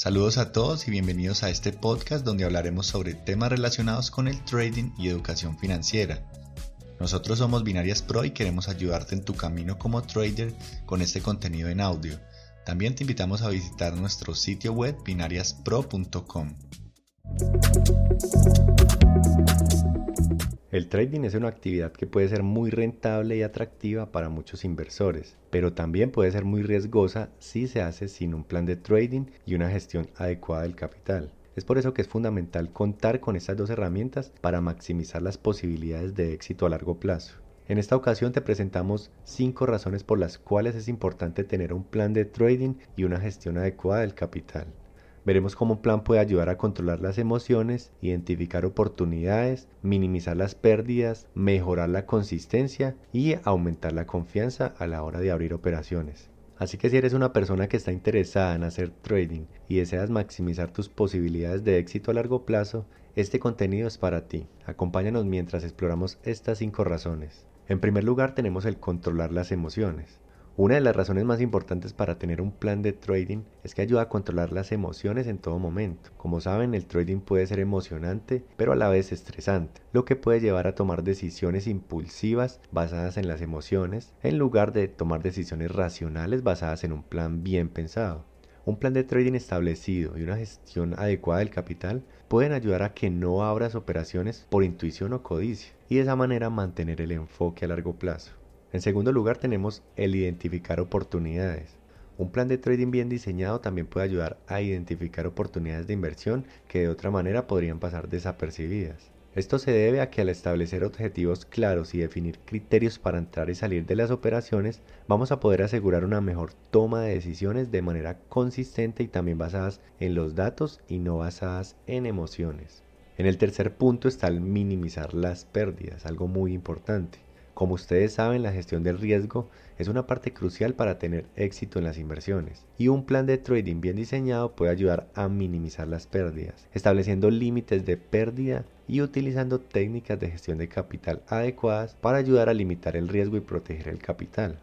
Saludos a todos y bienvenidos a este podcast donde hablaremos sobre temas relacionados con el trading y educación financiera. Nosotros somos Binarias Pro y queremos ayudarte en tu camino como trader con este contenido en audio. También te invitamos a visitar nuestro sitio web binariaspro.com. El trading es una actividad que puede ser muy rentable y atractiva para muchos inversores, pero también puede ser muy riesgosa si se hace sin un plan de trading y una gestión adecuada del capital. Es por eso que es fundamental contar con estas dos herramientas para maximizar las posibilidades de éxito a largo plazo. En esta ocasión te presentamos 5 razones por las cuales es importante tener un plan de trading y una gestión adecuada del capital. Veremos cómo un plan puede ayudar a controlar las emociones, identificar oportunidades, minimizar las pérdidas, mejorar la consistencia y aumentar la confianza a la hora de abrir operaciones. Así que si eres una persona que está interesada en hacer trading y deseas maximizar tus posibilidades de éxito a largo plazo, este contenido es para ti. Acompáñanos mientras exploramos estas 5 razones. En primer lugar tenemos el controlar las emociones. Una de las razones más importantes para tener un plan de trading es que ayuda a controlar las emociones en todo momento. Como saben, el trading puede ser emocionante, pero a la vez estresante, lo que puede llevar a tomar decisiones impulsivas basadas en las emociones, en lugar de tomar decisiones racionales basadas en un plan bien pensado. Un plan de trading establecido y una gestión adecuada del capital pueden ayudar a que no abras operaciones por intuición o codicia y de esa manera mantener el enfoque a largo plazo. En segundo lugar tenemos el identificar oportunidades. Un plan de trading bien diseñado también puede ayudar a identificar oportunidades de inversión que de otra manera podrían pasar desapercibidas. Esto se debe a que al establecer objetivos claros y definir criterios para entrar y salir de las operaciones, vamos a poder asegurar una mejor toma de decisiones de manera consistente y también basadas en los datos y no basadas en emociones. En el tercer punto está el minimizar las pérdidas, algo muy importante. Como ustedes saben, la gestión del riesgo es una parte crucial para tener éxito en las inversiones y un plan de trading bien diseñado puede ayudar a minimizar las pérdidas, estableciendo límites de pérdida y utilizando técnicas de gestión de capital adecuadas para ayudar a limitar el riesgo y proteger el capital.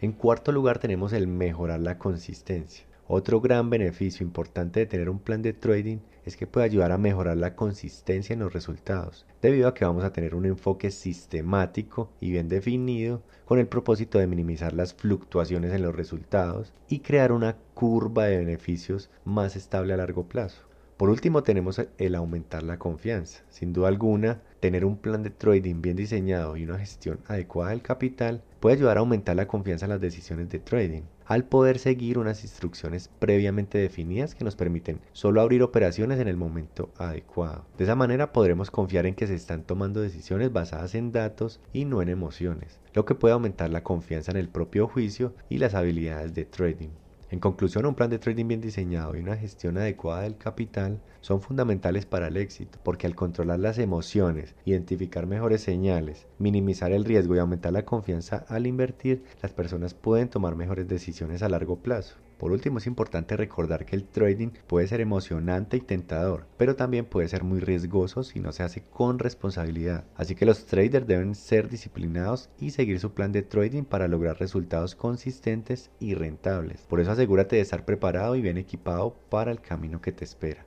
En cuarto lugar tenemos el mejorar la consistencia. Otro gran beneficio importante de tener un plan de trading es que puede ayudar a mejorar la consistencia en los resultados, debido a que vamos a tener un enfoque sistemático y bien definido con el propósito de minimizar las fluctuaciones en los resultados y crear una curva de beneficios más estable a largo plazo. Por último tenemos el aumentar la confianza. Sin duda alguna, tener un plan de trading bien diseñado y una gestión adecuada del capital puede ayudar a aumentar la confianza en las decisiones de trading al poder seguir unas instrucciones previamente definidas que nos permiten solo abrir operaciones en el momento adecuado. De esa manera podremos confiar en que se están tomando decisiones basadas en datos y no en emociones, lo que puede aumentar la confianza en el propio juicio y las habilidades de trading. En conclusión, un plan de trading bien diseñado y una gestión adecuada del capital son fundamentales para el éxito, porque al controlar las emociones, identificar mejores señales, minimizar el riesgo y aumentar la confianza al invertir, las personas pueden tomar mejores decisiones a largo plazo. Por último, es importante recordar que el trading puede ser emocionante y tentador, pero también puede ser muy riesgoso si no se hace con responsabilidad. Así que los traders deben ser disciplinados y seguir su plan de trading para lograr resultados consistentes y rentables. Por eso asegúrate de estar preparado y bien equipado para el camino que te espera.